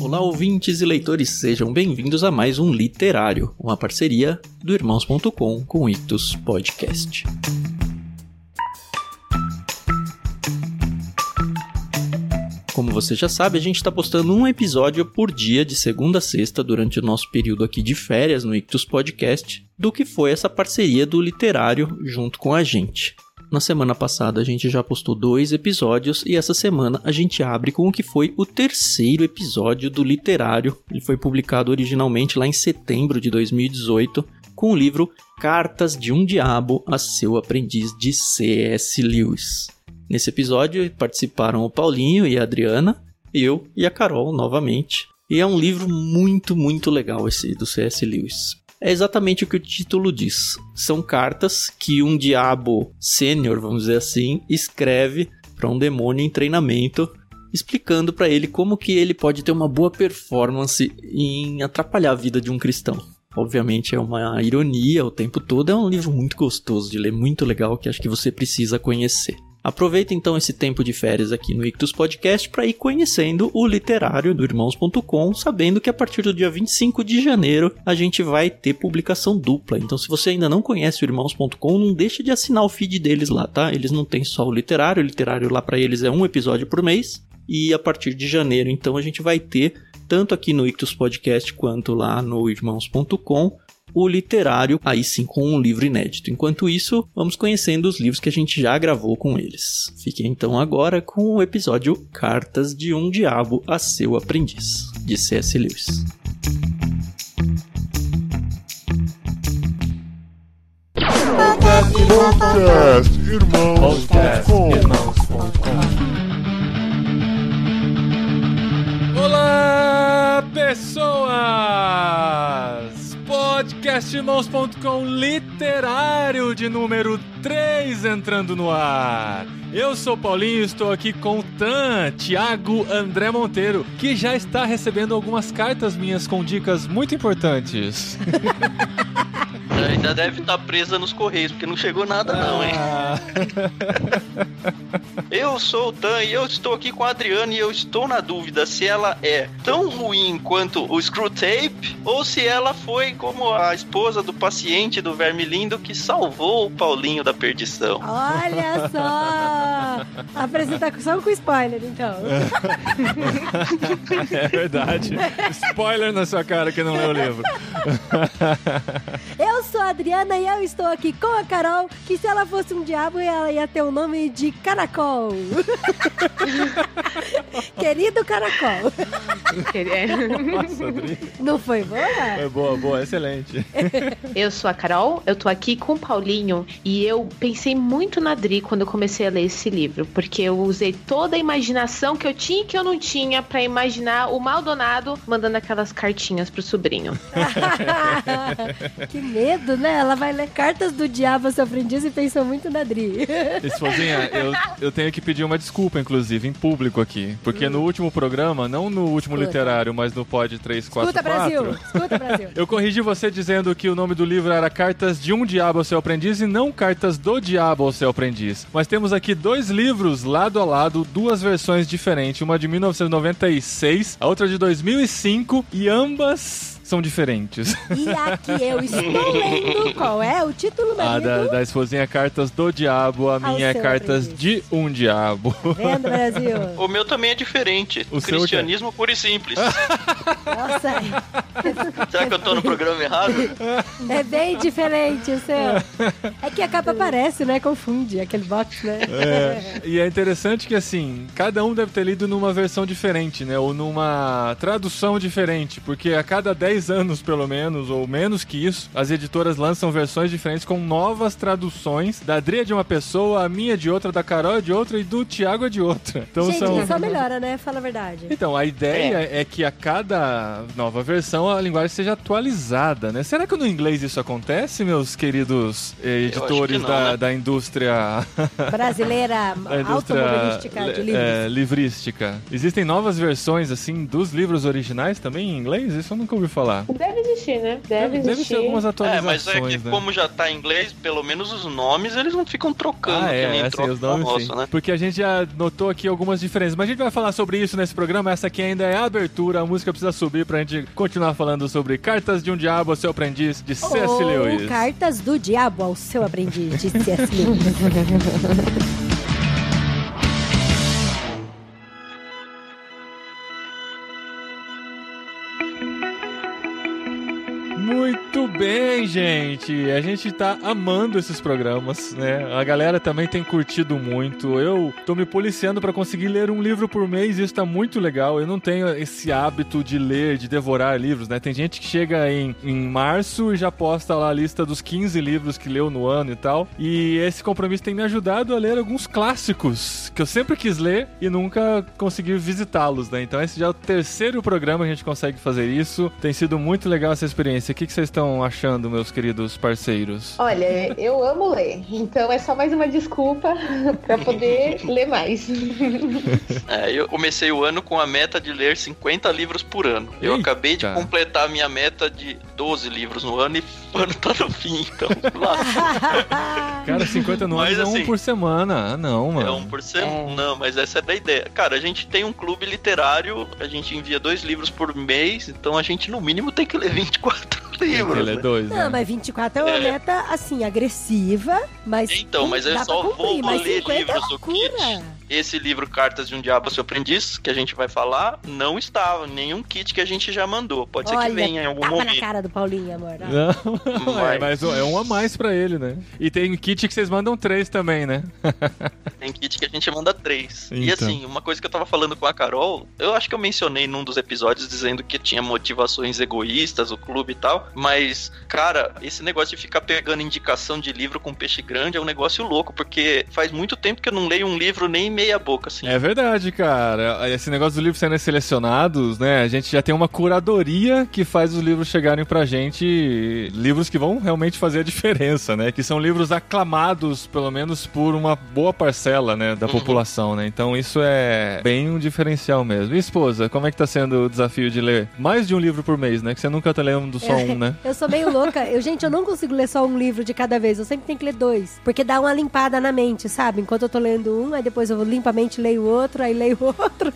Olá, ouvintes e leitores, sejam bem-vindos a mais um Literário, uma parceria do Irmãos.com com o Ictus Podcast. Como você já sabe, a gente está postando um episódio por dia de segunda a sexta durante o nosso período aqui de férias no Ictus Podcast, do que foi essa parceria do literário junto com a gente. Na semana passada a gente já postou dois episódios e essa semana a gente abre com o que foi o terceiro episódio do literário. Ele foi publicado originalmente lá em setembro de 2018 com o livro Cartas de um Diabo a seu aprendiz de C.S. Lewis. Nesse episódio participaram o Paulinho e a Adriana, eu e a Carol novamente. E é um livro muito, muito legal esse do C.S. Lewis. É exatamente o que o título diz. São cartas que um diabo sênior, vamos dizer assim, escreve para um demônio em treinamento, explicando para ele como que ele pode ter uma boa performance em atrapalhar a vida de um cristão. Obviamente é uma ironia o tempo todo, é um livro muito gostoso de ler, muito legal que acho que você precisa conhecer. Aproveita então esse tempo de férias aqui no Ictus Podcast para ir conhecendo o literário do Irmãos.com, sabendo que a partir do dia 25 de janeiro a gente vai ter publicação dupla. Então, se você ainda não conhece o Irmãos.com, não deixe de assinar o feed deles lá, tá? Eles não têm só o literário, o literário lá para eles é um episódio por mês. E a partir de janeiro, então, a gente vai ter, tanto aqui no Ictus Podcast quanto lá no Irmãos.com, o literário, aí sim com um livro inédito. Enquanto isso, vamos conhecendo os livros que a gente já gravou com eles. Fiquem então agora com o episódio Cartas de um Diabo a seu Aprendiz, de C.S. Lewis. Podcast Irmãos.com Olá, pessoas! Podcastirmãos.com literário de número 3 entrando no ar. Eu sou Paulinho, estou aqui com o Tan, Thiago André Monteiro, que já está recebendo algumas cartas minhas com dicas muito importantes. Ainda deve estar presa nos correios, porque não chegou nada não, hein? Ah. Eu sou o Tan e eu estou aqui com a Adriana e eu estou na dúvida se ela é tão ruim quanto o Screwtape ou se ela foi como a esposa do paciente do Verme Lindo que salvou o Paulinho da perdição. Olha só! Apresentação com spoiler, então. É verdade. Spoiler na sua cara que não leu o livro. Eu sou a Adriana e eu estou aqui com a Carol, que se ela fosse um diabo, ela ia ter o nome de Caracol. Querido Caracol. Nossa, Adri. Não foi boa? É boa, boa, excelente. Eu sou a Carol, eu tô aqui com o Paulinho e eu pensei muito na Dri quando eu comecei a ler esse livro, porque eu usei toda a imaginação que eu tinha e que eu não tinha pra imaginar o Maldonado mandando aquelas cartinhas pro sobrinho. que medo, né? Ela vai ler cartas do diabo ao seu aprendiz e pensou muito na Dri. Esposinha, eu, eu tenho que pedir uma desculpa, inclusive, em público aqui. Porque no último programa, não no último Escuta. literário, mas no Pod 344... Escuta, Brasil! Escuta, Brasil! Eu corrigi você dizendo que o nome do livro era Cartas de um Diabo ao seu Aprendiz e não Cartas do Diabo ao seu Aprendiz. Mas temos aqui dois livros lado a lado, duas versões diferentes, uma de 1996, a outra de 2005 e ambas são diferentes. E aqui eu estou lendo qual é o título, A marido? da, da esposinha é Cartas do Diabo, a minha é Cartas aprendiz. de um Diabo. Vendo, Brasil? O meu também é diferente. O seu Cristianismo puro e simples. Nossa, Será que eu tô no programa errado? é bem diferente o seu. É que a capa aparece, né? Confunde aquele box, né? É, e é interessante que, assim, cada um deve ter lido numa versão diferente, né? Ou numa tradução diferente, porque a cada 10 anos, pelo menos, ou menos que isso, as editoras lançam versões diferentes com novas traduções. Da Adri é de uma pessoa, a minha é de outra, da Carol é de outra e do Thiago é de outra. Então Gente, são. só melhora, né? Fala a verdade. Então, a ideia é. que a cada nova versão a linguagem seja atualizada, né? Será que no inglês isso acontece, meus queridos eh, editores que não, da, né? da indústria Brasileira da indústria automobilística de livros. é, livrística. Existem novas versões, assim, dos livros originais também em inglês? Isso eu nunca ouvi falar. Falar. Deve existir, né? Deve, Deve existir. ter algumas É, atualizações, mas é que né? como já tá em inglês, pelo menos os nomes eles não ficam trocando, Ah, que é, nem assim, troca os nomes nosso, sim. né? Porque a gente já notou aqui algumas diferenças. Mas a gente vai falar sobre isso nesse programa. Essa aqui ainda é a abertura. A música precisa subir pra gente continuar falando sobre Cartas de um Diabo ao Seu Aprendiz, de C.S. Lewis. Cartas do Diabo ao seu aprendiz, de C.S. Lewis. Muito bem, gente. A gente tá amando esses programas, né? A galera também tem curtido muito. Eu tô me policiando pra conseguir ler um livro por mês isso tá muito legal. Eu não tenho esse hábito de ler, de devorar livros, né? Tem gente que chega em, em março e já posta lá a lista dos 15 livros que leu no ano e tal. E esse compromisso tem me ajudado a ler alguns clássicos que eu sempre quis ler e nunca consegui visitá-los, né? Então esse já é o terceiro programa que a gente consegue fazer isso. Tem sido muito legal essa experiência. O que, que vocês estão achando, meus queridos parceiros? Olha, eu amo ler, então é só mais uma desculpa pra poder ler mais. É, eu comecei o ano com a meta de ler 50 livros por ano. Eu Eita. acabei de completar a minha meta de 12 livros no ano e o ano tá no fim, então lá. Cara, 50 Mas, nomes é um assim, por semana. Ah, não, mano. É um por semana. Não, mas essa é da ideia. Cara, a gente tem um clube literário, a gente envia dois livros por mês, então a gente no mínimo tem que ler 24 livros. Ele é né? dois, Não, né? mas 24 é uma É. meta, assim, agressiva, mas. Então, mas eu dá só vou cumprir, mas ler 50 é livros do loucura. kit. Esse livro Cartas de um Diabo ao Seu Aprendiz, que a gente vai falar, não estava. Nenhum kit que a gente já mandou. Pode ser que Olha, venha em algum tapa na momento. cara do Paulinho, amor. Não, é, mas é um a mais pra ele, né? E tem kit que vocês mandam três também, né? Tem kit que a gente manda três. E Então. assim, uma coisa que eu tava falando com a Carol, eu acho que eu mencionei num dos episódios dizendo que tinha motivações egoístas, o clube e tal. Mas, cara, esse negócio de ficar pegando indicação de livro com peixe grande é um negócio louco, porque faz muito tempo que eu não leio um livro nem meia boca, assim. É verdade, cara. Esse negócio dos livros sendo selecionados, né? A gente já tem uma curadoria que faz os livros chegarem pra gente. Livros que vão realmente fazer a diferença, né? Que são livros aclamados, pelo menos, por uma boa parcela, né? Da Uhum. população, né? Então isso é bem um diferencial mesmo. E esposa, como é que tá sendo o desafio de ler mais de um livro por mês, né? Que você nunca tá lendo só um, né? Eu sou meio louca. Eu, gente, eu não consigo ler só um livro de cada vez. Eu sempre tenho que ler dois. Porque dá uma limpada na mente, sabe? Enquanto eu tô lendo um, aí depois eu limpo a mente, leio outro, aí leio outro.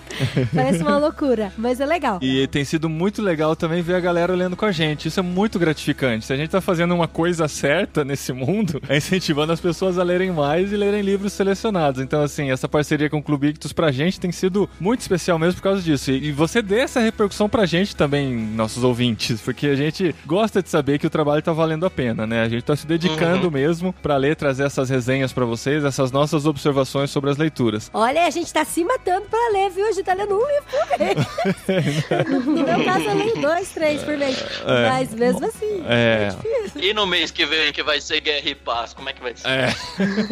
Parece uma loucura. Mas é legal. E tem sido muito legal também ver a galera lendo com a gente. Isso é muito gratificante. Se a gente tá fazendo uma coisa certa nesse mundo, é incentivando as pessoas a lerem mais e lerem livros selecionados. Então, assim, essa parceria com o Clube Ictus pra gente tem sido muito especial mesmo por causa disso. E você dê essa repercussão pra gente também, nossos ouvintes, porque a gente gosta de saber que o trabalho tá valendo a pena, né? A gente tá se dedicando mesmo pra ler, trazer essas resenhas pra vocês, essas nossas observações sobre as leituras. Olha, a gente tá se matando pra ler, viu? A gente tá lendo um livro por mês. no meu caso, eu leio dois, três por mês. É. Mas mesmo assim, É. difícil. E no mês que vem, que vai ser Guerra e Paz, como é que vai ser? É,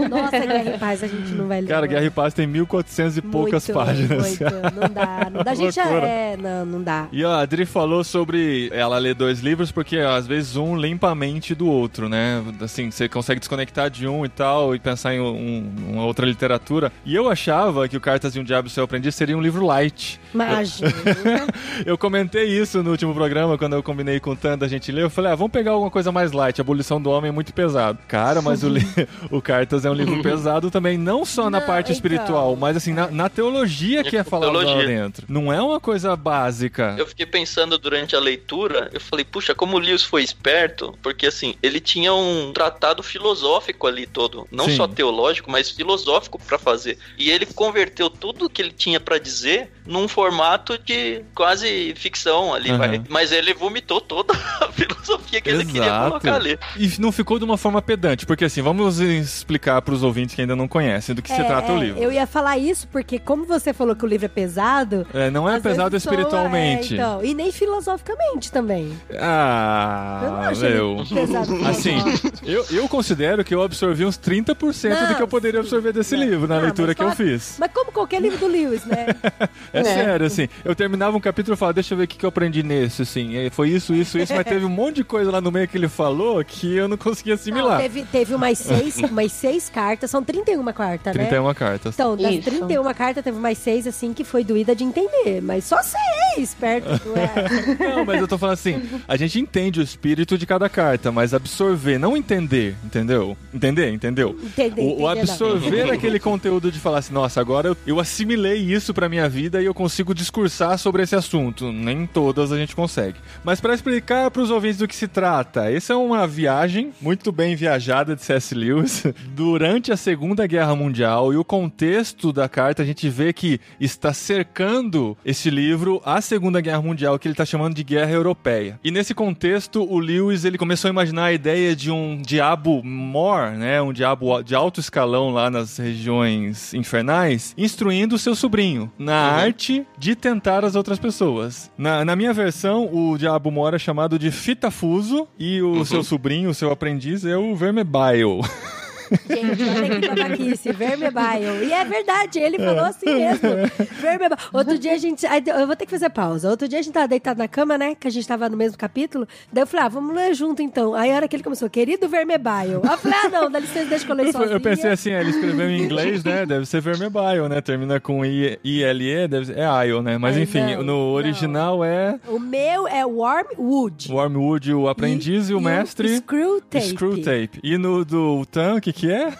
Nossa, Guerra e Paz, a gente não vai ler. cara. Guerra e Paz tem 1400 e poucas Muito, páginas. Muito, não dá. Não dá. A gente já é, não, não dá. E a Adri falou sobre ela ler dois livros porque às vezes um limpa a mente do outro, né? Assim, você consegue desconectar de um e tal e pensar em um- uma outra literatura. E eu achava que o Cartas de um Diabo e Seu Aprendiz seria um livro light. Imagina. Eu comentei isso no último programa, quando eu combinei com o Tanda a gente ler. Eu falei, ah, vamos pegar alguma coisa mais light. A Abolição do Homem é muito pesado. Cara, mas o, li- o Cartas é um livro pesado também, não só na Não, parte então. espiritual, mas assim, na, na teologia que é falado lá dentro. Não é uma coisa básica. Eu fiquei pensando durante a leitura, eu falei, puxa, como o Lewis foi esperto, porque assim, ele tinha um tratado filosófico ali todo, não Sim. só teológico, mas filosófico pra fazer. E ele converteu tudo que ele tinha pra dizer num formato de quase ficção ali, vai. Mas ele vomitou toda a filosofia que ele queria Exato. colocar ali. E não ficou de uma forma pedante, porque assim, vamos explicar pros ouvintes que ainda não conhecem do que se É, trata o é, livro. Eu ia falar isso porque, como você falou que o livro é pesado. É, não é pesado soa- espiritualmente. é, então, e nem filosoficamente também. eu não Ah, acho ele meu. pesado. Assim, eu, eu considero que eu absorvi uns 30% do Não, que eu poderia absorver desse Não, livro na não, leitura que eu eu fiz. Mas como qualquer livro do Lewis, né? É, É. sério, assim. Eu terminava um capítulo e falava, deixa eu ver o que, que eu aprendi nesse, assim. E foi isso, isso, isso, mas teve um monte de coisa lá no meio que ele falou que eu não conseguia Não, assimilar. teve, teve umas seis, umas seis cartas, são 31 cartas, né? 31 cartas. Então, das Isso. 31 cartas, teve mais seis, assim, que foi doída de entender. Mas só seis perto, não é? Não, mas eu tô falando assim, a gente entende o espírito de cada carta, mas absorver, não entender, entendeu? Entender, entendeu? Entender, O, o absorver aquele conteúdo de falar assim, nossa, agora eu, eu assimilei isso pra minha vida e eu consigo discursar sobre esse assunto. Nem todas a gente consegue. Mas pra explicar pros ouvintes do que se trata, essa é uma viagem muito bem viajada de C.S. Lewis durante a Segunda Guerra Mundial e o contexto da carta a gente vê que está cercando esse livro a Segunda Guerra Mundial, que ele está chamando de Guerra Europeia. E nesse contexto, o Lewis ele começou a imaginar a ideia de um diabo mor, né, um diabo de alto escalão lá nas regiões infernais, instruindo o seu sobrinho na arte de tentar as outras pessoas. Na, na minha versão, o diabo mor é chamado de Fitafuso e o seu sobrinho, o seu aprendiz, é o Vermebile. Gente, olha que babaquice, Vermebile. E é verdade, ele falou assim mesmo. Vermebile. Outro dia a gente. Eu vou ter que fazer pausa. Outro dia a gente tava deitado na cama, né? Que a gente tava no mesmo capítulo. Daí eu falei, ah, vamos ler junto então. Aí a hora que ele começou, querido Vermebile. Aí eu falei, ah, não, dá licença, deixa eu Eu, sozinha. eu pensei assim, é, ele escreveu em inglês, né? Deve ser Vermebile, né? Termina com I- ILE, deve ser, é IO, né? Mas Ai, enfim, não, no não. original é O meu é Wormwood. Wormwood, o aprendiz, e, o mestre. Screw Tape. Screw Tape. E no do Tan, o que que é?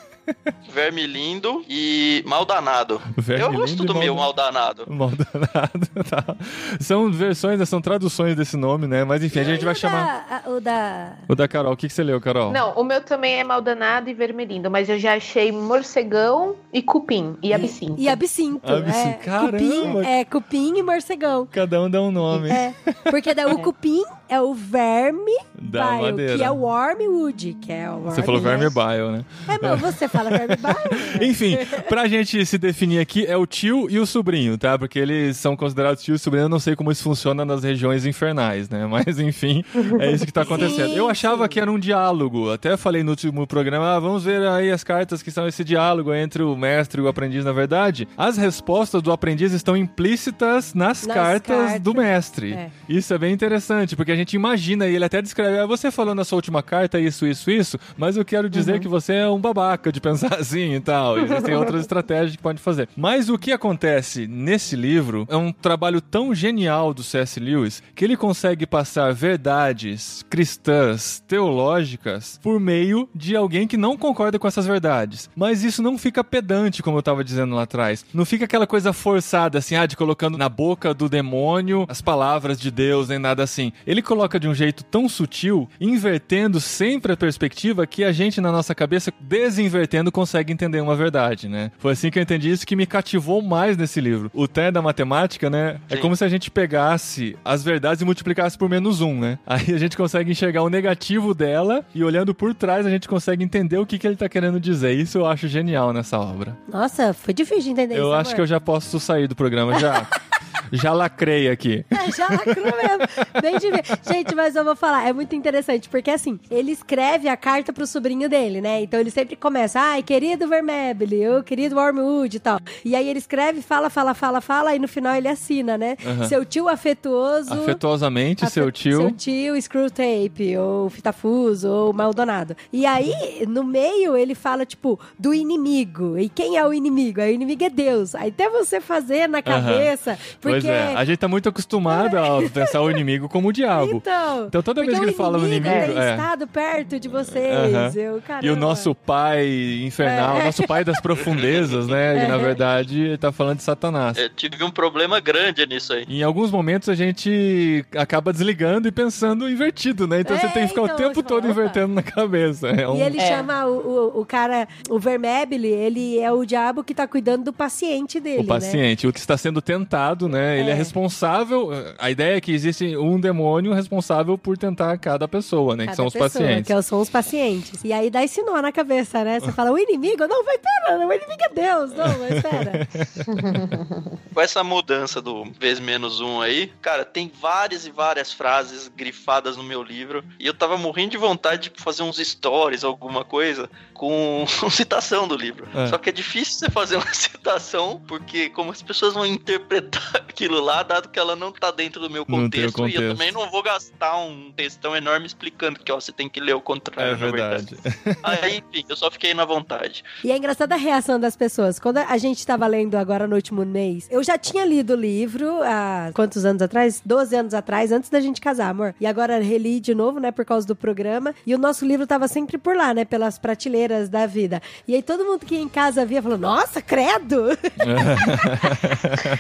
Verme lindo e mal danado. Verme Eu gosto e do mal meu danado. mal danado. Mal danado, tá. São versões, são traduções desse nome, né? Mas enfim, a gente E vai o chamar. da- o da. O da Carol, o que, que você leu, Carol? Não, o meu também é maldanado e vermelhindo, mas eu já achei morcegão e cupim e absinto. E absinto. Absinto, É, caramba. cupim, é cupim e morcegão. Cada um dá um nome. É, porque daí o cupim é o verme Da bile, madeira. que é o wormwood, que é o Você falou worm, Vermebile, né? É, mas você fala verme bile. Enfim, pra gente se definir aqui, é o tio e o sobrinho, tá? Porque eles são considerados tio e sobrinho, eu não sei como isso funciona nas regiões infernais, né? Mas enfim, é isso que tá acontecendo. Sim, Eu achava sim. que era um diálogo, até falei no último programa, ah, vamos ver aí as cartas que são esse diálogo entre o mestre e o aprendiz, na verdade. As respostas do aprendiz estão implícitas nas, Nas cartas, cartas. do mestre. É. Isso é bem interessante, porque a gente imagina e ele até descreve, ah, você falou na sua última carta isso, isso, isso, mas eu quero dizer que você é um babaca de pensar assim e tal. Existem outras estratégias que pode fazer. Mas o que acontece nesse livro é um trabalho tão genial do C.S. Lewis que ele consegue passar verdades cristãs, teológicas, por meio de alguém que não concorda com essas verdades. Mas isso não fica pedante, como eu tava dizendo lá atrás. Não fica aquela coisa forçada, assim, ah, de colocando na boca do demônio as palavras de Deus, nem nada assim. Ele coloca de um jeito tão sutil, invertendo sempre a perspectiva que a gente, na nossa cabeça, desinvertendo, consegue entender uma verdade, né? Foi assim que eu entendi isso que me cativou mais nesse livro. O Té da matemática, né? É Sim. como se a gente pegasse as verdades e multiplicasse por menos um, né? Aí a gente consegue enxergar o negativo dela e olhando por trás a gente consegue entender o que, que ele tá querendo dizer. Isso eu acho genial nessa obra. Nossa, foi difícil de entender isso. Eu acho que eu já posso sair do programa já. já lacrei aqui. É, já lacrou mesmo. Bem de ver. Gente, mas eu vou falar, é muito interessante, porque assim, ele escreve a carta pro sobrinho dele, né? Então ele sempre começa, ai, querido Vermebile, ô querido Wormwood e tal. E aí ele escreve, fala, fala, fala, fala, e no final ele assina, né? Aham. Seu tio afetuoso. Afetuosamente, seu Afe- tio. Seu tio Screwtape, ou Fitafuso, ou Maldonado. E aí, no meio, ele fala, tipo, do inimigo. E quem é o inimigo? Aí o inimigo é Deus. Aí até você fazer na cabeça, porque... Pois é, a gente tá muito acostumado a pensar o inimigo como o diabo. Então, Então toda vez que ele o fala no inimigo tem é. estado perto de vocês. Aham. Eu, caramba. E o nosso pai infernal, É. nosso pai das profundezas, né? E na verdade ele tá falando de Satanás. Eu tive um problema grande nisso aí. Em alguns momentos a gente acaba desligando e pensando invertido, né? Então É, você tem que ficar então, o tempo todo fala, opa. invertendo na cabeça. É um... E ele É. chama o, o, o cara, o Vermebile, ele é o diabo que tá cuidando do paciente dele, O né? paciente, o que está sendo tentado, né? Ele é É. responsável. A ideia é que existe um demônio responsável por tentar cada pessoa, né? que Cada são os pessoa, pacientes. Que são os pacientes. E aí dá esse nó na cabeça, né? Você fala, o inimigo? Não, vai, pera, o inimigo é Deus. Não, mas pera. Com essa mudança do vez menos um aí, cara, tem várias e várias frases grifadas no meu livro. E eu tava morrendo de vontade de fazer uns stories, alguma coisa, com citação do livro. É. Só que é difícil você fazer uma citação, porque como as pessoas vão interpretar aquilo lá, dado que ela não tá dentro do meu Não tem o contexto, e eu contexto. também não vou gastar um textão enorme explicando que ó, você tem que ler o contrário, É na verdade. verdade. Aí, enfim, eu só fiquei na vontade. E é engraçada a reação das pessoas. Quando a gente estava lendo agora no último mês, eu já tinha lido o livro há quantos anos atrás? 12 anos atrás, antes da gente casar, amor. E agora reli de novo, né, por causa do programa. E o nosso livro tava sempre por lá, né, pelas prateleiras da vida. E aí todo mundo que ia em casa via falou: Nossa, credo!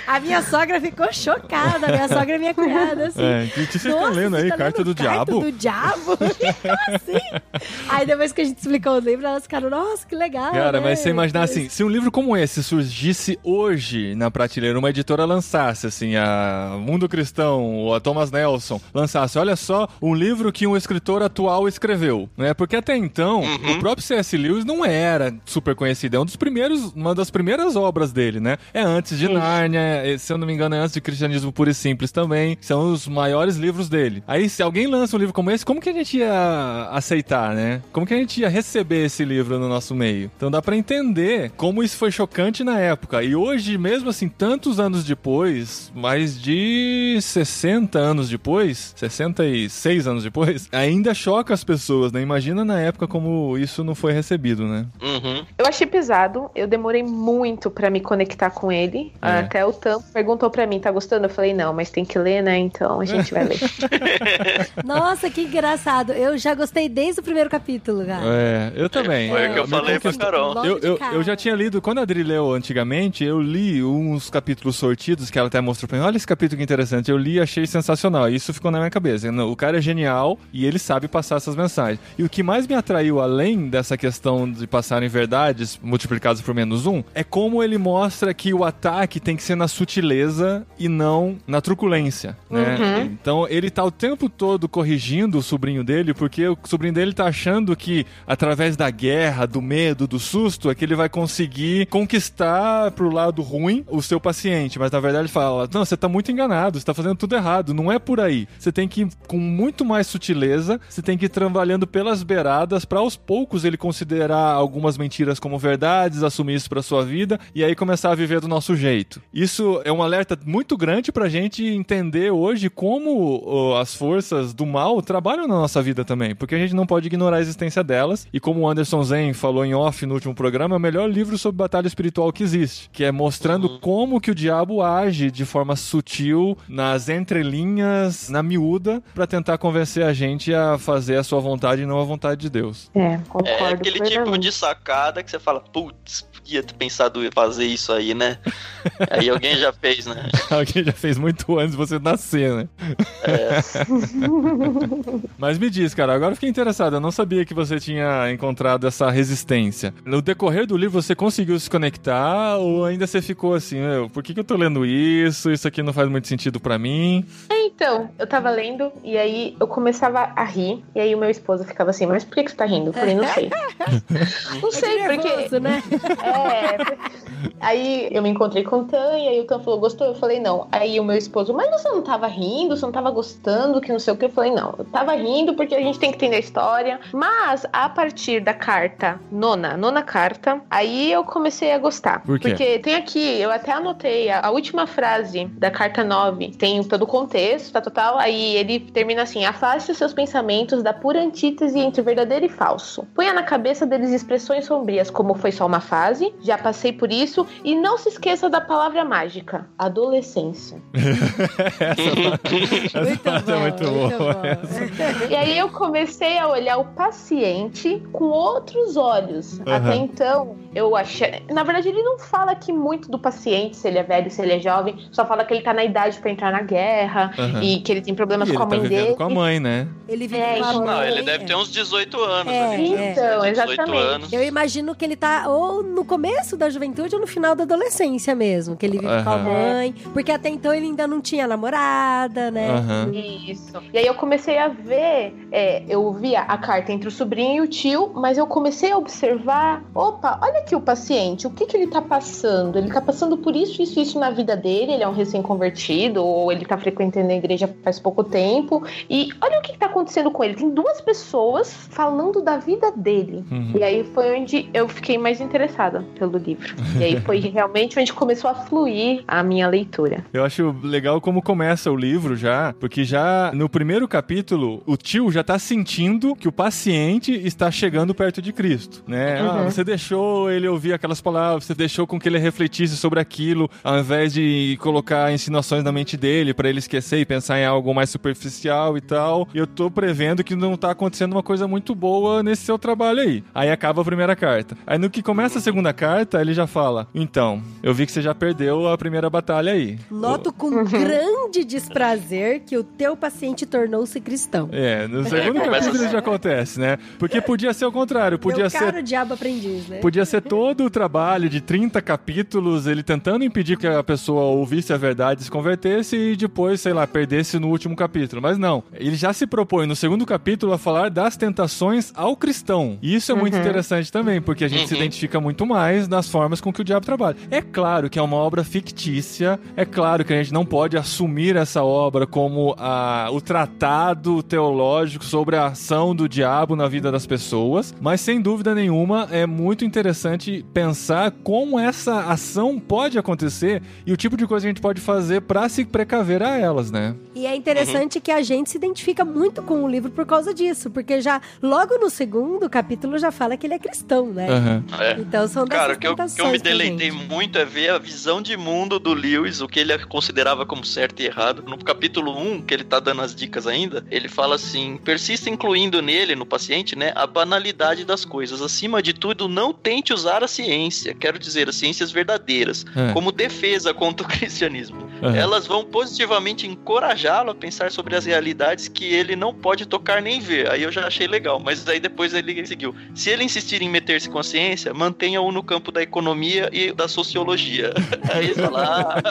a minha sogra ficou chocada. A minha sogra é minha cunhada, assim. É, o que, que vocês estão lendo aí? tá Carta lendo do Carta Diabo? do Diabo? Como assim? Aí depois que a gente explicou o livro, elas ficaram, nossa, que legal. Cara, né? mas você imaginar assim, se um livro como esse surgisse hoje na prateleira, uma editora lançasse, assim, a Mundo Cristão ou a Thomas Nelson lançasse, olha só, um livro que um escritor atual escreveu, né? Porque até então, o próprio C.S. Lewis não era super conhecido, é um dos primeiros, uma das primeiras obras dele, né? É antes de Nárnia, é, se eu não me engano, é antes de Cristianismo Puro e Simples também, são os maiores livros dele. Aí, se alguém lança um livro como esse, como que a gente ia aceitar, né? Como que a gente ia receber esse livro no nosso meio? Então dá pra entender como isso foi chocante na época. E hoje, mesmo assim, tantos anos depois, mais de 60 anos depois, 66 anos depois, ainda choca as pessoas, né? Imagina na época como isso não foi recebido, né? Uhum. Eu achei pesado, eu demorei muito pra me conectar com ele. É. Até o Tampo perguntou pra mim, tá gostando? Eu falei, não, mas tem que ler, né? Então a gente vai ler. Nossa, que engraçado. Eu já gostei desde o primeiro capítulo, cara. É, eu também. Foi o que eu Me falei pra. Carol. Eu, eu, eu já tinha lido, quando a Adri leu antigamente, eu li uns capítulos sortidos que ela até mostrou pra mim. Olha esse capítulo que interessante. Eu li e achei sensacional. Isso ficou na minha cabeça. O cara é genial e ele sabe passar essas mensagens. E o que mais me atraiu, além dessa questão de passarem verdades multiplicadas por menos um, é como ele mostra que o ataque tem que ser na sutileza e não na truculência. Né? Uhum. Então ele tá o tempo todo corrigindo o sobrinho dele, porque o sobrinho dele tá achando que através da guerra, do medo, do susto, é que ele vai conseguir conquistar pro lado ruim o seu paciente. Mas na verdade ele fala: Não, você tá muito enganado, você tá fazendo tudo errado, não é por aí. Você tem que ir com muito mais sutileza, você tem que ir trabalhando pelas beiradas para aos poucos ele considerar algumas mentiras como verdades, assumir isso pra sua vida e aí começar a viver do nosso jeito. Isso é um alerta muito grande pra gente entender hoje como as forças do mal trabalham na nossa vida também, porque a gente não pode ignorar a existência delas. E como o Anderson Zen falou em off no último programa, é o melhor livro sobre batalha espiritual que existe, que é mostrando como que o diabo age de forma sutil nas entrelinhas, na miúda, pra tentar convencer a gente a fazer a sua vontade e não a vontade de Deus. É, concordo. É aquele tipo de sacada que você fala, putz, podia ter pensado em fazer isso aí, né? aí alguém já fez, né? Alguém já fez muito antes de você nascer, né? Mas me diz, cara, agora eu fiquei interessado. Eu não sabia que você tinha encontrado essa resistência. No decorrer do livro, você conseguiu se conectar ou ainda você ficou assim, meu, por que, que eu tô lendo isso? Isso aqui não faz muito sentido pra mim. É, então, eu tava lendo e aí eu começava a rir. E aí o meu esposo ficava assim, mas por que, que você tá rindo? Eu falei, não sei. não sei, É porque. nervoso, né? É. Aí eu me encontrei com o Tan e aí o Tan falou, gostou? Eu falei, não. Aí o meu esposo, mas você não tava rindo, você não tava gostando, que não sei o que. Eu falei, não, eu tava rindo porque a gente tem que entender a história. Mas a partir da carta nona, nona carta, aí eu comecei a gostar. Por quê? Porque tem aqui, eu até anotei a, a última frase da carta 9, tem todo o contexto, tá total. Aí ele termina assim: afaste os seus pensamentos da pura antítese entre verdadeiro e falso. Ponha na cabeça deles expressões sombrias, como foi só uma fase, já passei por isso, e não se esqueça da palavra mágica: adolescência. Essa parte é muito boa. E aí eu comecei a olhar o paciente com outros olhos. Até então, eu achei. Na verdade, ele não fala aqui muito do paciente, se ele é velho, se ele é jovem, só fala que ele tá na idade pra entrar na guerra Aham. e que ele tem problemas E ele com a tá mãe vivendo dele. com a mãe, né? Ele vive É, com a isso Não, mãe. ele deve ter uns 18 anos. É, ali, é. Então, 18 exatamente. anos. Eu imagino que ele tá ou no começo da juventude ou no final da adolescência mesmo, que ele vive com a mãe, porque até então ele ainda não tinha namorada, né? Aham. Isso. E aí eu comecei a ver, é, eu via a carta entre o sobrinho e o tio, mas eu comecei a observar, opa, olha aqui o paciente, o que que ele tá passando? Ele tá passando por isso, isso, isso na vida dele, ele é um recém-convertido, ou ele tá frequentando na igreja faz pouco tempo. E olha o que, está acontecendo com ele. Tem duas pessoas falando da vida dele. Uhum. E aí foi onde eu fiquei mais interessada pelo livro. E aí foi realmente onde começou a fluir a minha leitura. Eu acho legal como começa o livro já, porque já no primeiro capítulo, o tio já está sentindo que o paciente está chegando perto de Cristo, né? Ah, uhum. Ah, você deixou ele ouvir aquelas palavras, você deixou com que ele refletisse sobre aquilo, ao invés de colocar insinuações na mente dele para ele esquecer e pensar em algo mais superficial e tal. E eu tô prevendo que não tá acontecendo uma coisa muito boa nesse seu trabalho aí. Aí acaba a primeira carta. Aí no que começa a segunda carta, ele já fala: Então, eu vi que você já perdeu a primeira batalha aí. Noto com uhum. grande desprazer que o teu paciente tornou-se cristão. É, no segundo capítulo isso já acontece, né? Porque podia ser o contrário, podia Meu ser. Caro diabo aprendiz, né? Podia ser todo o trabalho de 30 capítulos, ele tentando impedir que a pessoa ouvisse a verdade, se convertesse e depois, sei lá, perdesse no último capítulo. Mas não, ele já se propõe no segundo capítulo a falar das tentações ao cristão. E isso é muito uhum. interessante também, porque a gente uhum. se identifica muito mais nas formas com que o diabo trabalha. É claro que é uma obra fictícia, é claro que a gente não pode assumir essa obra como a, o tratado teológico sobre a ação do diabo na vida das pessoas, mas sem dúvida nenhuma é muito interessante pensar como essa ação pode acontecer e o tipo de coisa que a gente pode fazer para se precaver a elas, né? E é interessante uhum. que a gente se identifica muito com o livro por causa disso, porque já logo no segundo capítulo já fala que ele é cristão, né? Uhum. É. Então são Cara, o que eu, que eu me deleitei muito é ver a visão de mundo do Lewis, o que ele considerava como certo e errado. No capítulo 1, que ele tá dando as dicas ainda, ele fala assim: persista incluindo nele, no paciente, né, a banalidade das coisas. Acima de tudo, não tente usar a ciência, quero dizer, as ciências verdadeiras, é. como defesa contra o cristianismo. Uhum. Elas vão positivamente encorajá-lo a pensar sobre as realidades que ele não pode tocar nem ver. Aí eu já achei legal, mas aí depois ele seguiu. Se ele insistir em meter-se com a ciência, mantenha-o no campo da economia e da sociologia. aí ele fala,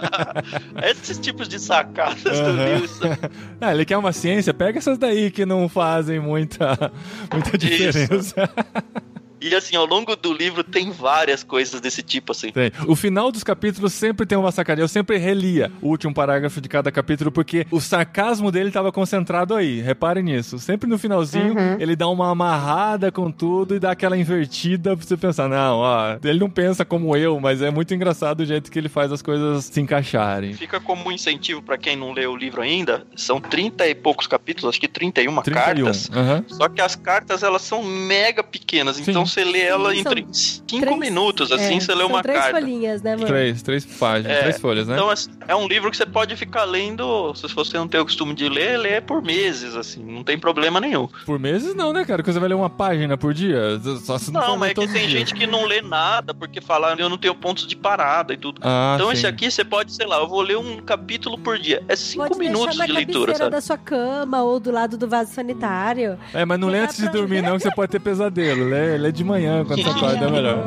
ah, esses tipos de sacadas uhum. do. Ah, ele quer uma ciência, pega essas daí que não fazem muita, muita diferença. E assim, ao longo do livro tem várias coisas desse tipo, assim. Tem. O final dos capítulos sempre tem uma sacadinha. Eu sempre relia o último parágrafo de cada capítulo, porque o sarcasmo dele estava concentrado aí. Reparem nisso. Sempre no finalzinho, uhum. ele dá uma amarrada com tudo e dá aquela invertida pra você pensar, não, ó, ele não pensa como eu, mas é muito engraçado o jeito que ele faz as coisas se encaixarem. Fica como um incentivo para quem não leu o livro ainda. São 30 e poucos capítulos, acho que 31, 31. cartas. Uhum. Só que as cartas, elas são mega pequenas, Sim. então você lê ela em 5 minutos, assim, é, você lê uma três carta. Três folhinhas, né, mano? Três, três páginas, é, três folhas, né? Então, assim, é um livro que você pode ficar lendo, se você não tem o costume de ler, lê por meses, assim, não tem problema nenhum. Por meses não, né, cara? Porque você vai ler uma página por dia? Só se não, não mas é que tem gente que não lê nada, porque fala, eu não tenho pontos de parada e tudo. Ah, então, sim. esse aqui você pode, sei lá, eu vou ler um capítulo por dia. É cinco minutos de leitura, sabe? da sua cama ou do lado do vaso sanitário. É, mas não lê antes de dormir, não, que você pode ter pesadelo. Lê, lê de manhã, quando você acorda, é melhor.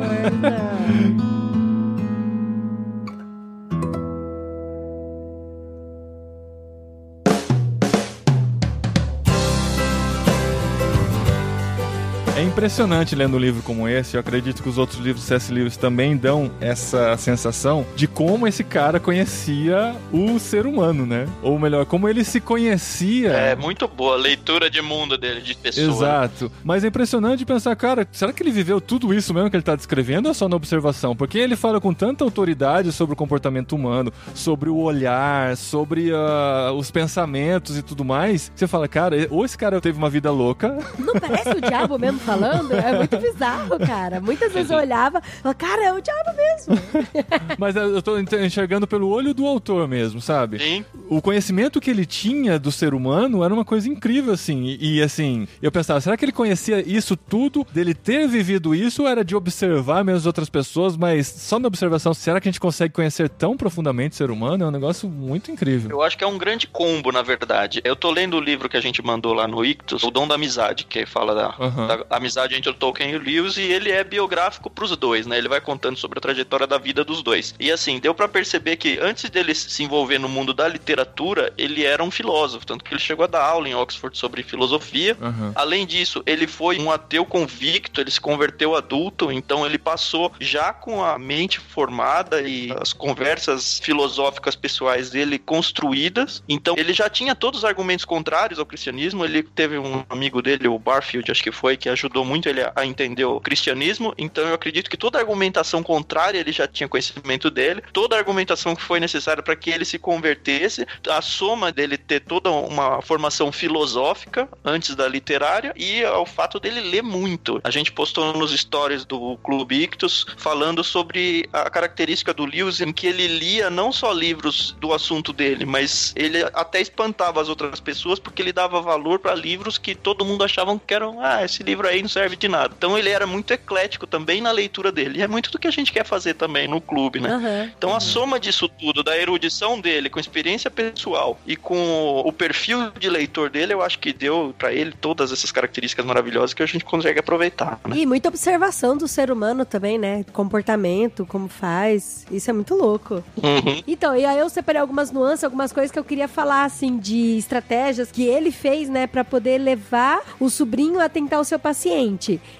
Impressionante lendo um livro como esse. Eu acredito que os outros livros do C.S. Lewis também dão essa sensação de como esse cara conhecia o ser humano, né? Ou melhor, como ele se conhecia. É muito boa a leitura de mundo dele, de pessoa. Exato. Mas é impressionante pensar, cara, será que ele viveu tudo isso mesmo que ele está descrevendo ou é só na observação? Porque ele fala com tanta autoridade sobre o comportamento humano, sobre o olhar, sobre uh, os pensamentos e tudo mais. Você fala, cara, ou esse cara teve uma vida louca. Não parece o diabo mesmo? falando, é muito bizarro, cara. Muitas vezes eu olhava e falava, cara, é o diabo mesmo. Mas eu tô enxergando pelo olho do autor mesmo, sabe? Sim. O conhecimento que ele tinha do ser humano era uma coisa incrível, assim. E, e assim, eu pensava, será que ele conhecia isso tudo, dele ter vivido isso, ou era de observar mesmo as outras pessoas, mas só na observação, será que a gente consegue conhecer tão profundamente o ser humano? É um negócio muito incrível. Eu acho que é um grande combo, na verdade. Eu tô lendo o livro que a gente mandou lá no Ictus, O Dom da Amizade, que fala da, uhum. da amizade entre o Tolkien e o Lewis, e ele é biográfico pros dois, né? Ele vai contando sobre a trajetória da vida dos dois. E assim, deu para perceber que antes dele se envolver no mundo da literatura, literatura, ele era um filósofo, tanto que ele chegou a dar aula em Oxford sobre filosofia. Uhum. Além disso, ele foi um ateu convicto, ele se converteu adulto, então ele passou já com a mente formada e as conversas filosóficas pessoais dele construídas. Então ele já tinha todos os argumentos contrários ao cristianismo. Ele teve um amigo dele, o Barfield, acho que foi, que ajudou muito ele a entender o cristianismo. Então eu acredito que toda argumentação contrária ele já tinha conhecimento dele. Toda argumentação que foi necessária para que ele se convertesse, a soma dele ter toda uma formação filosófica antes da literária e o fato dele ler muito. A gente postou nos stories do Clube Ictus falando sobre a característica do Lewis em que ele lia não só livros do assunto dele, mas ele até espantava as outras pessoas porque ele dava valor para livros que todo mundo achava que eram, ah, esse livro aí não serve de nada. Então ele era muito eclético também na leitura dele. E é muito do que a gente quer fazer também no clube, né? Aham. Então a soma disso tudo, da erudição dele, com experiência pessoal e com o perfil de leitor dele, eu acho que deu pra ele todas essas características maravilhosas que a gente consegue aproveitar, né? E muita observação do ser humano também, né? Comportamento, como faz. Isso é muito louco. Uhum. Então, e aí eu separei algumas nuances, algumas coisas que eu queria falar, assim, de estratégias que ele fez, né, pra poder levar o sobrinho a tentar o seu paciente.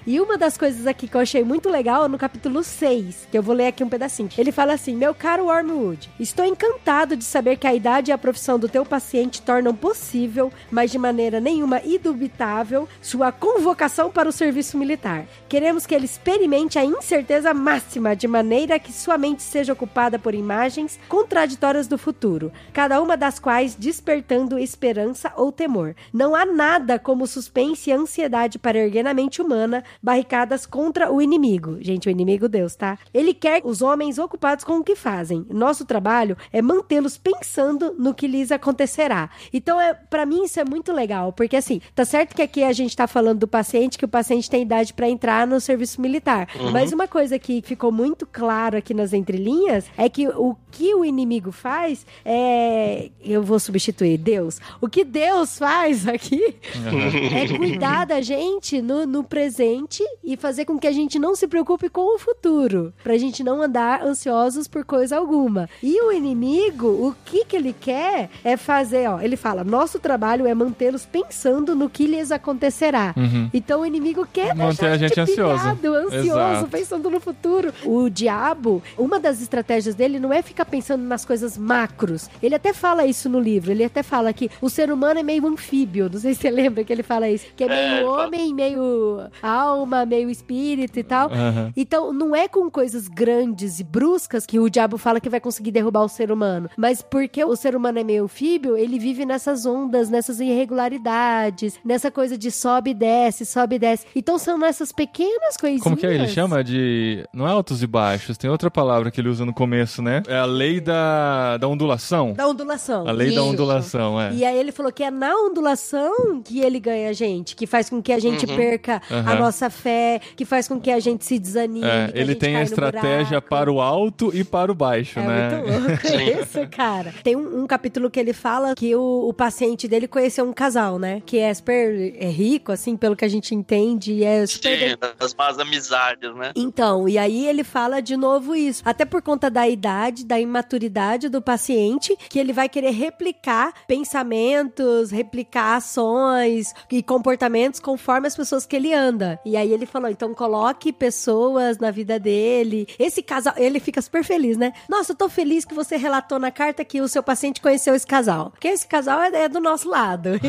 E uma das coisas aqui que eu achei muito legal é no capítulo 6, que eu vou ler aqui um pedacinho. Ele fala assim: Meu caro Wormwood, estou encantado de saber que a idade e a profissão do teu paciente tornam possível, mas de maneira nenhuma indubitável, sua convocação para o serviço militar. Queremos que ele experimente a incerteza máxima, de maneira que sua mente seja ocupada por imagens contraditórias do futuro, cada uma das quais despertando esperança ou temor. Não há nada como suspense e ansiedade para erguer na mente humana barricadas contra o inimigo. Gente, o inimigo Deus, tá? Ele quer os homens ocupados com o que fazem. Nosso trabalho é mantê-los pensando no que lhes acontecerá. Então, é, para mim, isso é muito legal, porque assim, tá certo que aqui a gente tá falando do paciente, que o paciente tem idade para entrar no serviço militar. Mas uma coisa que ficou muito claro aqui nas entrelinhas é que o que o inimigo faz é. Eu vou substituir Deus. O que Deus faz aqui é cuidar da gente no, no presente e fazer com que a gente não se preocupe com o futuro. Pra gente não andar ansiosos por coisa alguma. E o inimigo, o que que ele quer é fazer, ó. Ele fala: nosso trabalho é mantê-los pensando no que lhes acontecerá. Uhum. Então o inimigo quer Manter deixar a gente ansioso. pilhado, ansioso, Exato. pensando no futuro. O diabo, uma das estratégias dele não é ficar pensando nas coisas macros. Ele até fala isso no livro. Ele até fala que o ser humano é meio anfíbio. Não sei se você lembra que ele fala isso. Que é É, meio fala. homem, meio alma, meio espírito e tal. Aham. Então, não é com coisas grandes e bruscas que o diabo fala que vai conseguir derrubar o ser humano. Mas porque o ser humano é meio anfíbio, ele vive nessas ondas, nessas irregularidades, nessa coisa de sobe e desce, sobe e desce. Então, são nessas pequenas coisinhas. Como que é? Ele chama de. Não é altos e baixos, tem outra palavra que ele usa no começo, né? É a lei da, da ondulação. Da ondulação. A lei da Isso. ondulação, é. E aí ele falou que é na ondulação que ele ganha a gente, que faz com que a gente perca a Aham. nossa fé, que faz com que a gente se desanime. É, que ele gente tem a estratégia para o alto e para o baixo, É né? muito louco isso, cara. Tem um, um capítulo que ele fala que o, o paciente dele conheceu um casal, né? Que é super é rico, assim, pelo que a gente entende, e é super... Sim, das más amizades, né? Então, e aí ele fala de novo isso. Até por conta da idade, da imaturidade do paciente, que ele vai querer replicar pensamentos, replicar ações e comportamentos conforme as pessoas que ele anda. E aí ele falou: então coloque pessoas na vida dele. Esse casal, ele fica super feliz, né? Nossa, eu tô feliz que você relatou na carta que o seu paciente conheceu esse casal. Porque esse casal é, é do nosso lado.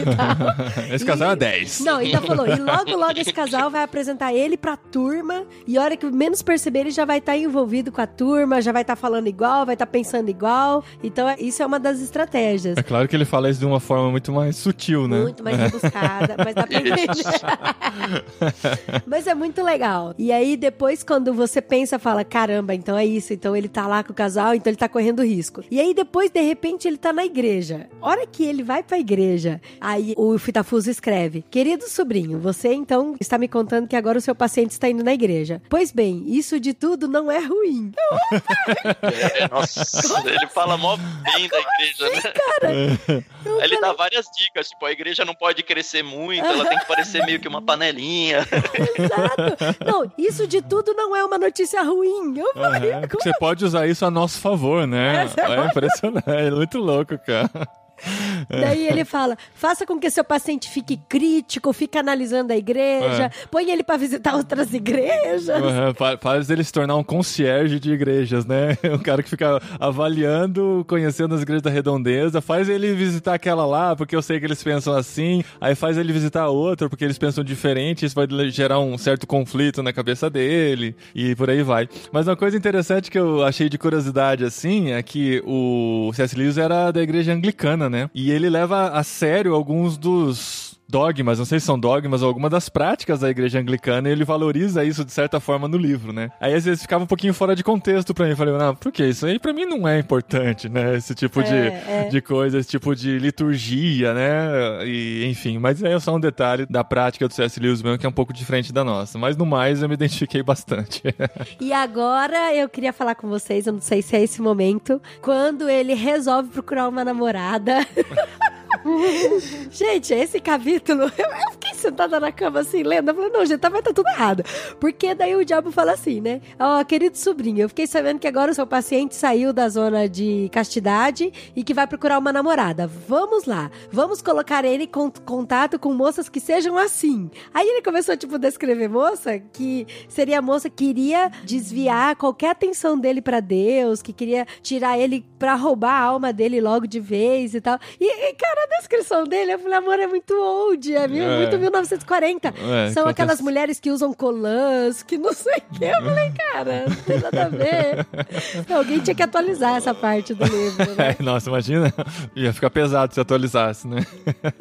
Esse casal E- é 10. Não, ainda falou. E logo, logo esse casal vai apresentar ele pra turma. E a hora que menos perceber, ele já vai estar envolvido com a turma, já vai estar falando igual, vai estar pensando igual. Então, é- isso é uma das estratégias. É claro que ele fala isso de uma forma muito mais sutil, né? Muito mais rebuscada, mas dá pra entender. mas é muito legal. E aí, depois, quando você pensa, fala: caramba, então é isso. Então ele tá lá com o casal, então ele tá correndo risco. E aí, depois, de repente, ele tá na igreja. Hora que ele vai pra igreja, aí o Fitafuso escreve: Querido sobrinho, você então está me contando que agora o seu paciente está indo na igreja. Pois bem, isso de tudo não é ruim. É, nossa, ele fala mó bem da igreja, né? Eu Ele dá falei, várias dicas, tipo, a igreja não pode crescer muito, ela tem que parecer meio que uma panelinha. Exato. Não, isso de tudo não é uma notícia ruim. Eu falei, como Você pode usar isso a nosso favor, né? É, É, impressionante, é muito louco, cara. Daí ele fala: faça com que seu paciente fique crítico, fique analisando a igreja, É. põe ele pra visitar outras igrejas. Uhum, fa- faz ele se tornar um concierge de igrejas, né? Um cara que fica avaliando, conhecendo as igrejas da redondeza, faz ele visitar aquela lá, porque eu sei que eles pensam assim, aí faz ele visitar outra, porque eles pensam diferente, isso vai gerar um certo conflito na cabeça dele, e por aí vai. Mas uma coisa interessante que eu achei de curiosidade, assim, é que o C.S. Lewis era da igreja anglicana, né? E ele leva a sério alguns dos dogmas, não sei se são dogmas ou alguma das práticas da igreja anglicana e ele valoriza isso de certa forma no livro, né? Aí às vezes ficava um pouquinho fora de contexto pra mim. Eu falei, não, por que? Isso aí pra mim não é importante, né? Esse tipo de, É, é. de coisa, esse tipo de liturgia, né? E enfim, mas é só um detalhe da prática do C.S. Lewis mesmo que é um pouco diferente da nossa. Mas no mais eu me identifiquei bastante. E agora eu queria falar com vocês, eu não sei se é esse momento, quando ele resolve procurar uma namorada. gente, esse capítulo, eu, fiquei sentada na cama assim, lendo. Eu falei, não, gente, tá- vai estar tudo errado. Porque daí o diabo fala assim, né? Ó, querido sobrinho, eu fiquei sabendo que agora o seu paciente saiu da zona de castidade e que vai procurar uma namorada. Vamos lá, vamos colocar ele em con- contato com moças que sejam assim. Aí ele começou, tipo, a descrever moça que seria a moça que iria desviar qualquer atenção dele pra Deus, que queria tirar ele pra roubar a alma dele logo de vez e tal. E, e, cara, a descrição dele, eu falei, amor, é muito old, é, mil- É. muito 1940. É, São aquelas mulheres que usam colãs, que não sei o que. Eu falei, cara, não tem nada a ver. Alguém tinha que atualizar essa parte do livro, né? É, Nossa, imagina? Ia ficar pesado se atualizasse, né?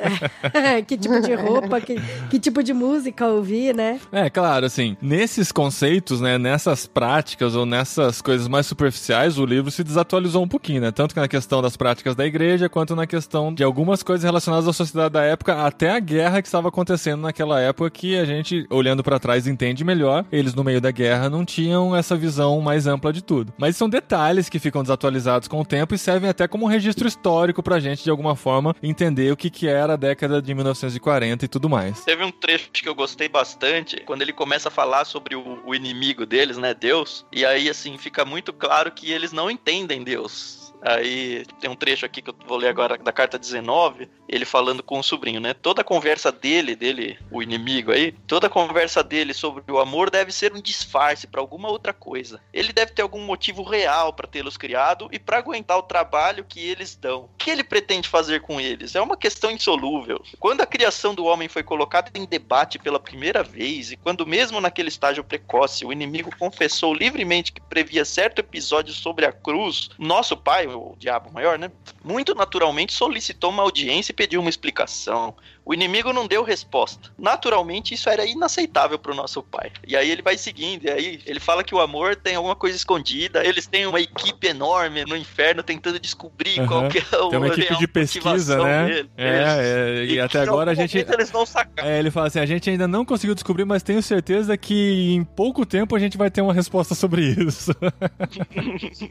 que tipo de roupa, que, que tipo de música ouvir, né? É, claro, assim, nesses conceitos, né, nessas práticas ou nessas coisas mais superficiais, o livro se desatualizou um pouquinho, né? Tanto que na questão das práticas da igreja, quanto na questão de algumas coisas relacionadas à sociedade da época, até a guerra que estava acontecendo naquela época, que a gente, olhando pra trás, entende melhor. Eles, no meio da guerra, não tinham essa visão mais ampla de tudo. Mas são detalhes que ficam desatualizados com o tempo e servem até como um registro histórico pra gente, de alguma forma, entender o que, que era a década de 1940 e tudo mais. Teve um trecho que eu gostei bastante, quando ele começa a falar sobre o, o inimigo deles, né, Deus. E aí, assim, fica muito claro que eles não entendem Deus. Aí tem um trecho aqui que eu vou ler agora da carta 19, ele falando com o sobrinho, né? Toda a conversa dele, dele, o inimigo aí, toda a conversa dele sobre o amor deve ser um disfarce pra alguma outra coisa. Ele deve ter algum motivo real pra tê-los criado e pra aguentar o trabalho que eles dão. O que ele pretende fazer com eles? É uma questão insolúvel. Quando a criação do homem foi colocada em debate pela primeira vez e quando mesmo naquele estágio precoce o inimigo confessou livremente que previa certo episódio sobre a cruz, nosso pai, o diabo maior, né? Muito naturalmente solicitou uma audiência e pediu uma explicação. O inimigo não deu resposta. Naturalmente, isso era inaceitável pro nosso pai. E aí ele vai seguindo, e aí ele fala que o amor tem alguma coisa escondida. Eles têm uma equipe enorme no inferno tentando descobrir qual Aham. que é o Tem uma equipe de pesquisa, né? dele. É, é, e, que até agora a gente. Eles vão sacar. É, ele fala assim: a gente ainda não conseguiu descobrir, mas tenho certeza que em pouco tempo a gente vai ter uma resposta sobre isso.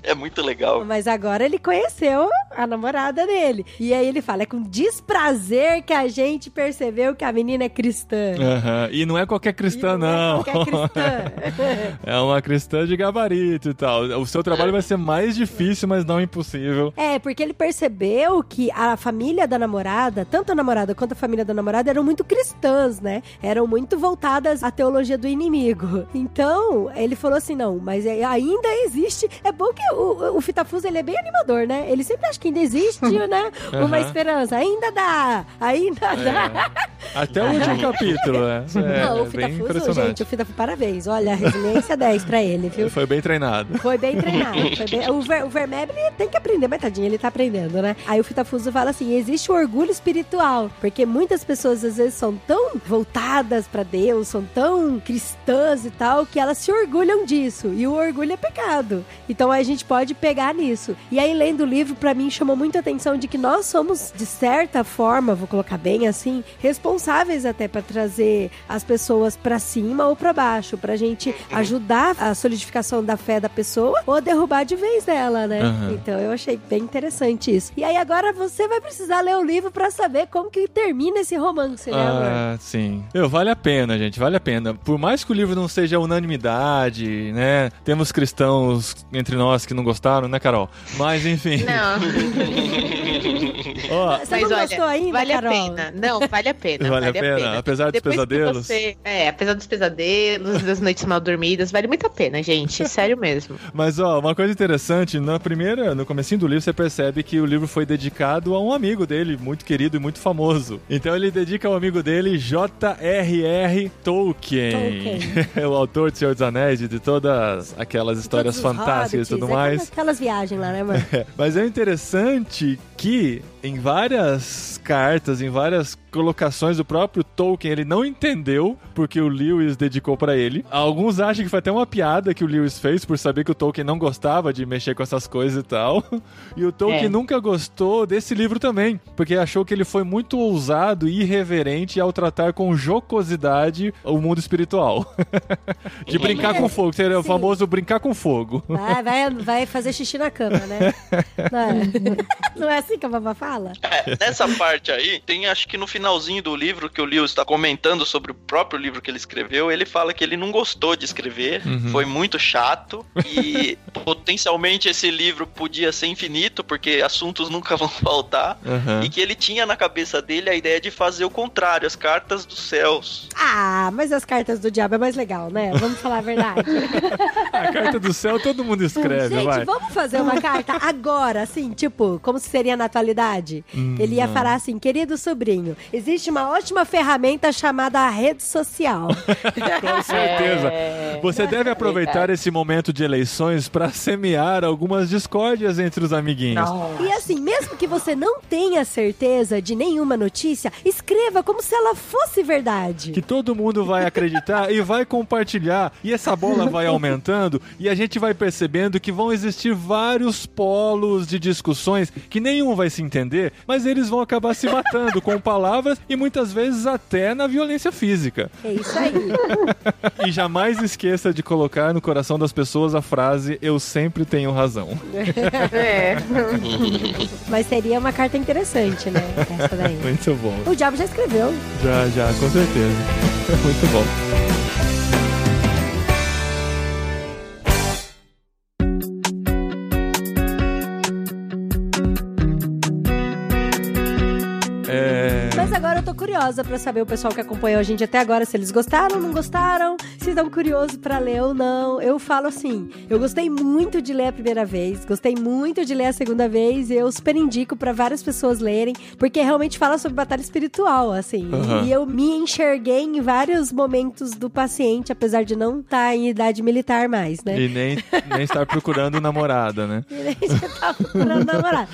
É muito legal. Mas agora ele conheceu a namorada dele. E aí ele fala: é com desprazer que a gente percebeu que a menina é cristã. Aham. E não é qualquer cristã, não. não. É qualquer cristã. É uma cristã de gabarito e tal. O seu trabalho vai ser mais difícil, mas não impossível. É, porque ele percebeu que a família da namorada, tanto a namorada quanto a família da namorada, eram muito cristãs, né? Eram muito voltadas à teologia do inimigo. Então, ele falou assim: não, mas é- ainda existe. É bom que o, o Fitafuso ele é bem animador, né? Ele sempre acha que ainda existe, né? Uma Aham. esperança. Ainda dá! Ainda dá! Até o último capítulo, né? É, não, o é bem Fitafuso, impressionante. gente, o Fitafuso, parabéns. Olha, resiliência 10 pra ele, viu? Foi bem treinado. Foi bem treinado. foi bem- O, Ver, o Vermeb, ele tem que aprender, mas tadinho, ele tá aprendendo, né? Aí o Fitafuso fala assim: existe o orgulho espiritual. Porque muitas pessoas, às vezes, são tão voltadas pra Deus, são tão cristãs e tal, que elas se orgulham disso. E o orgulho é pecado. Então a gente pode pegar nisso. E aí, lendo o livro, pra mim, chamou muita atenção de que nós somos, de certa forma, vou colocar bem assim, responsáveis até pra trazer as pessoas pra cima ou pra baixo, pra gente ajudar a solidificação da fé da pessoa ou derrubar de vez dela, né? Aham. Então eu achei bem interessante isso. E aí agora você vai precisar ler o livro pra saber como que termina esse romance, né, amor? Ah, sim. Meu, vale a pena, gente, vale a pena. Por mais que o livro não seja unanimidade, né? Temos cristãos entre nós que não gostaram, né, Carol? Mas enfim. Não. Ó, Você não gostou ainda, vale Carol? a pena. Não, vale a pena. Vale a a pena, apesar dos Depois que pesadelos? você- é, apesar dos pesadelos, das noites mal dormidas, vale muito a pena, gente. Sério mesmo. Mas ó, uma coisa interessante, na primeira, no comecinho do livro, você percebe que o livro foi dedicado a um amigo dele, muito querido e muito famoso. Então ele dedica ao amigo dele, J.R.R. Tolkien. Tolkien. o autor de Senhor dos Anéis e de todas aquelas histórias fantásticas e tudo hobbits, é mais. Aquelas viagens lá, né, mano? É, Mas é interessante que em várias cartas, em várias colocações do próprio Tolkien, ele não entendeu porque o Lewis dedicou pra ele. Alguns acham que foi até uma piada que o Lewis fez por saber que o Tolkien não gostava de mexer com essas coisas e tal. E o Tolkien É. nunca gostou desse livro também, porque achou que ele foi muito ousado e irreverente ao tratar com jocosidade o mundo espiritual. de brincar com fogo, seria o famoso brincar com fogo. Vai, vai, vai fazer xixi na cama, né? Não é, não é assim que a babá fala? É, nessa parte aí, tem acho que no finalzinho do livro que o Lewis está comentando sobre o próprio livro que ele escreveu, ele fala que ele não gostou de escrever, Uhum. foi muito chato e potencialmente esse livro podia ser infinito porque assuntos nunca vão faltar. Aham. E que ele tinha na cabeça dele a ideia de fazer o contrário, as cartas dos céus. Ah, mas as cartas do diabo é mais legal, né? Vamos falar a verdade. A carta do céu todo mundo escreve, Gente, vai. vamos fazer uma carta agora, assim, tipo, como se seria na atualidade? Hum, Ele ia falar assim, querido sobrinho, existe uma ótima ferramenta chamada rede social. Com certeza. É, Você deve aproveitar verdade. esse momento de eleições para semear algumas discórdias entre os amiguinhos. Não. E assim, mesmo que você não tenha certeza de nenhuma notícia, escreva como se ela fosse verdade. Que todo mundo vai acreditar e vai compartilhar. E essa bola vai aumentando e a gente vai percebendo que vão existir vários polos de discussões que nenhum vai se entender, mas eles vão acabar se matando com palavras e muitas vezes até na violência física. É isso aí. E jamais esqueça de colocar no coração das pessoas a frase eu sempre tenho razão. É. Mas seria uma carta interessante, né? Essa daí. Muito bom. O diabo já escreveu. Já, já, com certeza. Muito bom. Tô curiosa pra saber o pessoal que acompanhou a gente até agora, se eles gostaram, não gostaram, se estão curiosos pra ler ou não. Eu falo assim, eu gostei muito de ler a primeira vez, gostei muito de ler a segunda vez, e eu super indico pra várias pessoas lerem, porque realmente fala sobre batalha espiritual, assim. Aham. E eu me enxerguei em vários momentos do paciente, apesar de não estar em idade militar mais, né? E nem, nem estar procurando namorada, né? E já tava procurando namorar.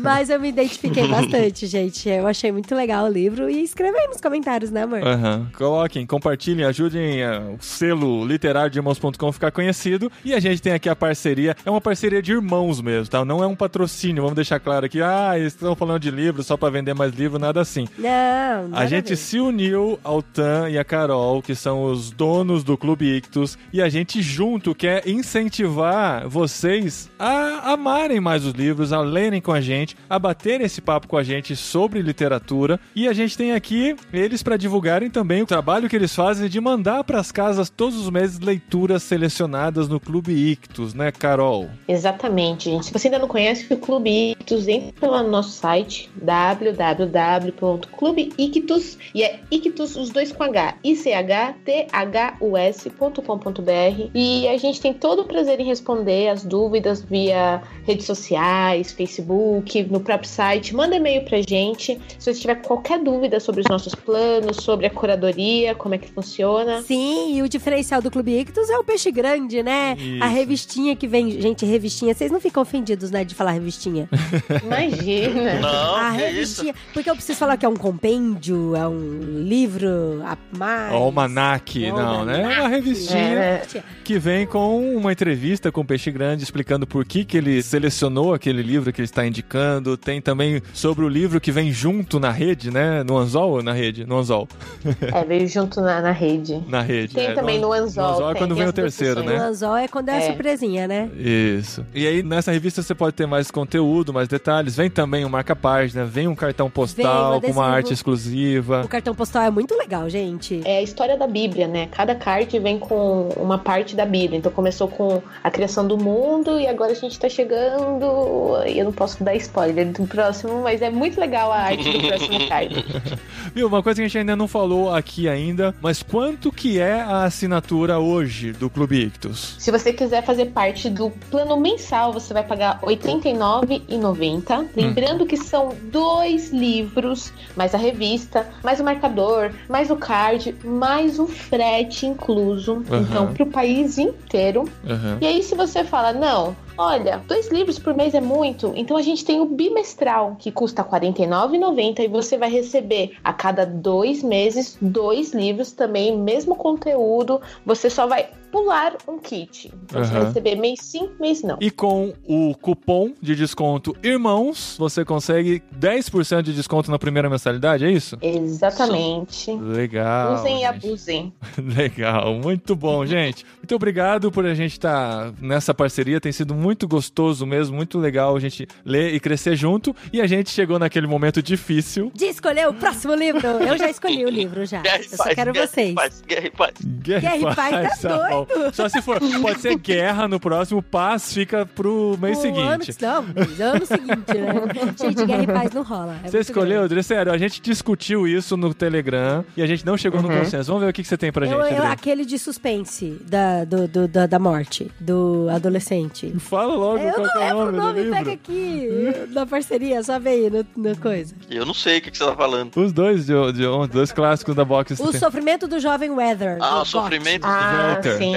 Mas eu me identifiquei bastante, gente. Eu achei muito legal o livro. E escreva aí nos comentários, né, amor? Aham. Coloquem, compartilhem, ajudem eh, o selo literário de irmãos.com ficar conhecido. E a gente tem aqui a parceria, é uma parceria de irmãos mesmo, tá? Não é um patrocínio, vamos deixar claro aqui. Ah, eles estão falando de livro só pra vender mais livro, nada assim. Não, nada A gente ver. se uniu ao Tan e a Carol, que são os donos do Clube Ictus, e a gente junto quer incentivar vocês a amarem mais os livros, a lerem com a gente, a baterem esse papo com a gente sobre literatura. E a gente tem aqui eles para divulgarem também o trabalho que eles fazem de mandar para as casas todos os meses leituras selecionadas no Clube Ictus, né, Carol? Exatamente, gente. Se você ainda não conhece o Clube Ictus, entra lá no nosso site www.clubeictus e é Ictus os dois com H, I-C-H-T-H-U-S.com.br e a gente tem todo o prazer em responder as dúvidas via redes sociais, Facebook, no próprio site. Manda e-mail pra gente se você tiver qualquer dúvida sobre os nossos planos, sobre a curadoria, como é que funciona. Sim, e o diferencial do Clube Ictus é o peixe grande, né? Isso. A revistinha que vem. Gente, revistinha. Vocês não ficam ofendidos, né, de falar revistinha? Imagina. Não, a que isso? revistinha. Porque eu preciso falar que é um compêndio, é um livro a mais. Almanac, não, né? É uma revistinha. É. que vem com uma entrevista com o Peixe Grande explicando por que, que ele selecionou aquele livro que ele está indicando. Tem também sobre o livro que vem junto na rede, né? No anzol ou na rede? No anzol. É, veio junto na, na rede. Na rede. Tem é. tem também no Anzol. No Anzol é quando vem o terceiro, né? O anzol é quando é, a É. surpresinha, né? Isso. E aí, nessa revista você pode ter mais conteúdo, mais detalhes. Vem também um marca-página, vem um cartão postal Vem com uma arte exclusiva. O cartão postal é muito legal, gente. É a história da Bíblia, né? Cada card vem com uma parte da Bíblia. Então começou com a criação do mundo e agora a gente tá chegando. Eu não posso dar spoiler do próximo, mas é muito legal a arte do próximo card. Viu, uma coisa que a gente ainda não falou aqui ainda, mas quanto que é a assinatura hoje do Clube Ictus? Se você quiser fazer parte do plano mensal, você vai pagar R$ 89,90. Lembrando que são dois livros, mais a revista, mais o marcador, mais o card, mais o frete incluso. Aham. Então, pro país inteiro. Aham. E aí, se você fala, não, olha, dois livros por mês é muito, então a gente tem o bimestral, que custa R$ 49,90 e você vai receber a cada dois meses dois livros também, mesmo conteúdo, você só vai pular um kit. Então você vai Aham. receber mês sim, mês não. E com o cupom de desconto Irmãos, você consegue 10% de desconto na primeira mensalidade, é isso? Exatamente. Legal. Usem e gente. abusem. Legal, muito bom, gente. Muito obrigado por a gente estar nessa parceria. Tem sido muito gostoso mesmo, muito legal a gente ler e crescer junto. E a gente chegou naquele momento difícil. De escolher o próximo livro. Eu já escolhi o livro, já. Guerra Eu só paz, quero guerra vocês. Paz, guerra e paz. Guerra, Guerra e paz tá bom. Só se for. Pode ser guerra no próximo, paz fica pro mês O seguinte. Ano, não, ano seguinte, né? Gente, Guerra e Paz não rola. É Você muito escolheu. André? Sério, a gente discutiu isso no Telegram e a gente não chegou no consenso. Vamos ver o que, que você tem pra Eu, gente, eu- André. aquele de suspense da, do, do- da, da morte, do adolescente. Fala logo Eu qual é o lembro o nome, do nome, livro. pega aqui na parceria, só vem aí no, na coisa. Eu não sei o que, que você tá falando. Os dois, de, de, os dois clássicos da box. O sofrimento do jovem Weather. Ah, o sofrimento do Ah, Walter. sim.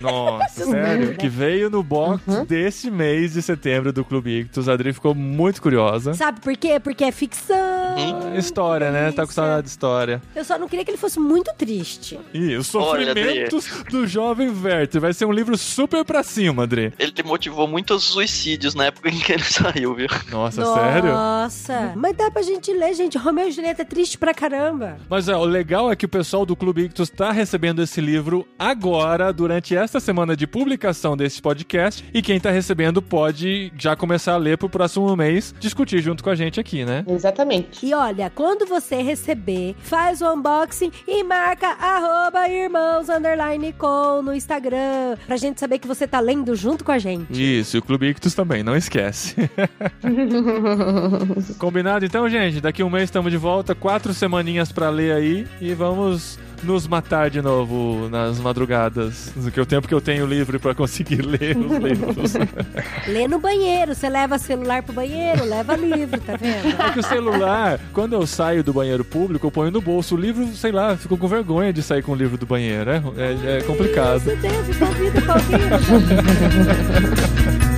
Nossa, sério? Que veio no box Uhum. desse mês de setembro do Clube Ictus. A Adri ficou muito curiosa. Sabe por quê? Porque é ficção. Ah, História, né? Tá com saudade de história. Eu só não queria que ele fosse muito triste. E os Olha, sofrimentos do jovem Werther. Vai ser um livro super pra cima, Adri. Ele te motivou muitos suicídios na época em que ele saiu, viu? Nossa, sério? Nossa. Mas dá pra gente ler, gente. Romeu e Julieta é triste pra caramba. Mas ó, o legal é que o pessoal do Clube Ictus tá recebendo esse livro agora, durante esta semana de publicação desse podcast. E quem tá recebendo pode já começar a ler pro próximo mês, discutir junto com a gente aqui, né? Exatamente. E olha, quando você receber, faz o unboxing e marca arroba irmãos underline com no Instagram. Pra gente saber que você tá lendo junto com a gente. Isso, e o Clube Ictus também, não esquece. Combinado então, gente? Daqui um mês estamos de volta, quatro semaninhas pra ler aí e vamos nos matar de novo nas madrugadas, que é o tempo que eu tenho livre pra conseguir ler os livros. Lê no banheiro. Você leva celular pro banheiro, leva livro, tá vendo? É que o celular, quando eu saio do banheiro público, eu ponho no bolso. O livro, sei lá, fico com vergonha de sair com o livro do banheiro. É, é, é complicado. Meu Deus, envolvido com alguém.